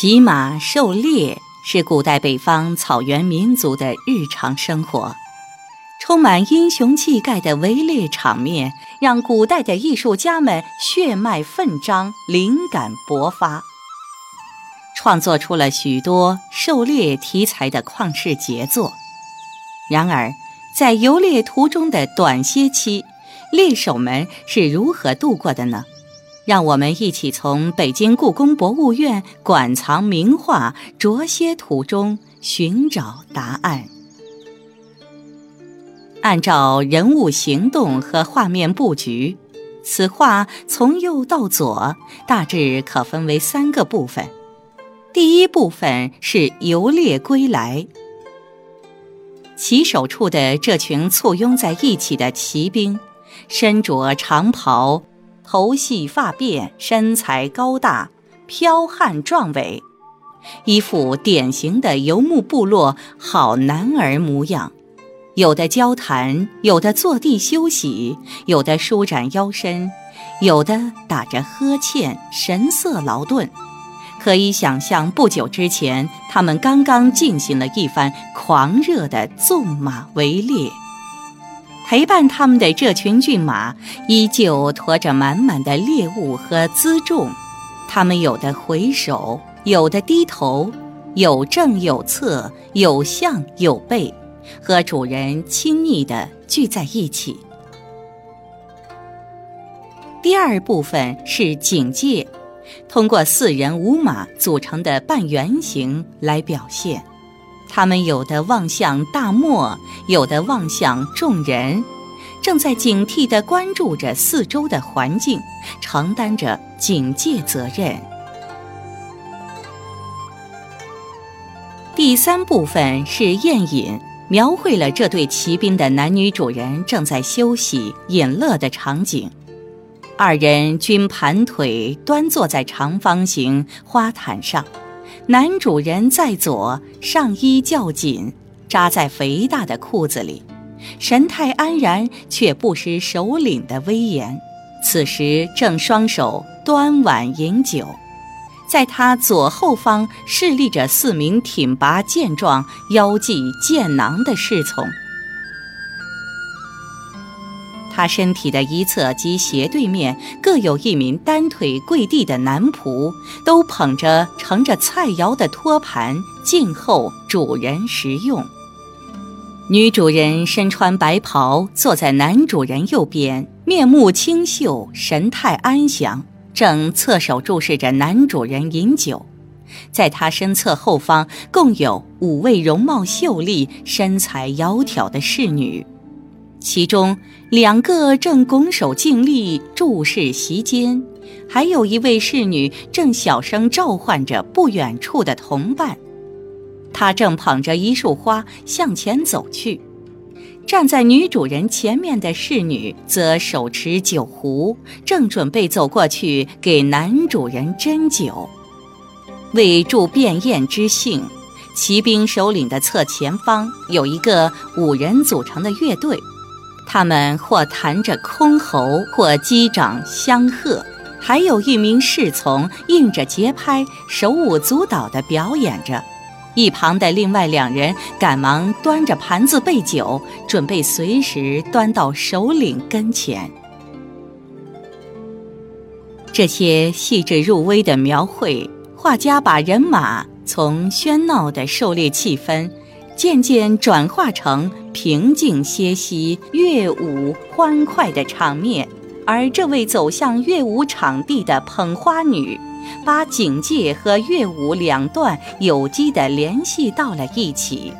骑马狩猎是古代北方草原民族的日常生活，充满英雄气概的围猎场面，让古代的艺术家们血脉奋张，灵感勃发，创作出了许多狩猎题材的旷世杰作。然而，在游猎途中的短歇期，猎手们是如何度过的呢？让我们一起从北京故宫博物院馆藏名画《卓歇图》中寻找答案。按照人物行动和画面布局，此画从右到左大致可分为三个部分。第一部分是游猎归来，骑手处的这群簇拥在一起的骑兵，身着长袍。头细发辫，身材高大，剽悍壮伟，一副典型的游牧部落好男儿模样。有的交谈，有的坐地休息，有的舒展腰身，有的打着呵欠，神色劳顿。可以想象，不久之前，他们刚刚进行了一番狂热的纵马围猎。陪伴他们的这群骏马，依旧驮着满满的猎物和辎重。他们有的回首，有的低头，有正有侧，有向有背，和主人亲昵地聚在一起。第二部分是警戒，通过四人五马组成的半圆形来表现。他们有的望向大漠，有的望向众人，正在警惕地关注着四周的环境，承担着警戒责任。第三部分是宴饮，描绘了这对骑兵的男女主人正在休息饮乐的场景。二人均盘腿端坐在长方形花毯上。男主人在左，上衣较紧，扎在肥大的裤子里，神态安然，却不失首领的威严。此时正双手端碗饮酒，在他左后方侍立着四名挺拔健壮、腰系剑囊的侍从。他身体的一侧及斜对面各有一名单腿跪地的男仆，都捧着盛着菜肴的托盘，静候主人食用。女主人身穿白袍，坐在男主人右边，面目清秀，神态安详，正侧手注视着男主人饮酒。在他身侧后方，共有五位容貌秀丽、身材窈窕的侍女。其中两个正拱手敬礼注视席间，还有一位侍女正小声召唤着不远处的同伴。她正捧着一束花向前走去，站在女主人前面的侍女则手持酒壶，正准备走过去给男主人斟酒。为助便宴之兴，骑兵首领的侧前方有一个五人组成的乐队。他们或弹着箜篌，或击掌相和，还有一名侍从应着节拍，手舞足蹈地表演着。一旁的另外两人赶忙端着盘子备酒，准备随时端到首领跟前。这些细致入微的描绘，画家把人马从喧闹的狩猎气氛。渐渐转化成平静歇息、乐舞欢快的场面，而这位走向乐舞场地的捧花女，把警戒和乐舞两段有机地联系到了一起。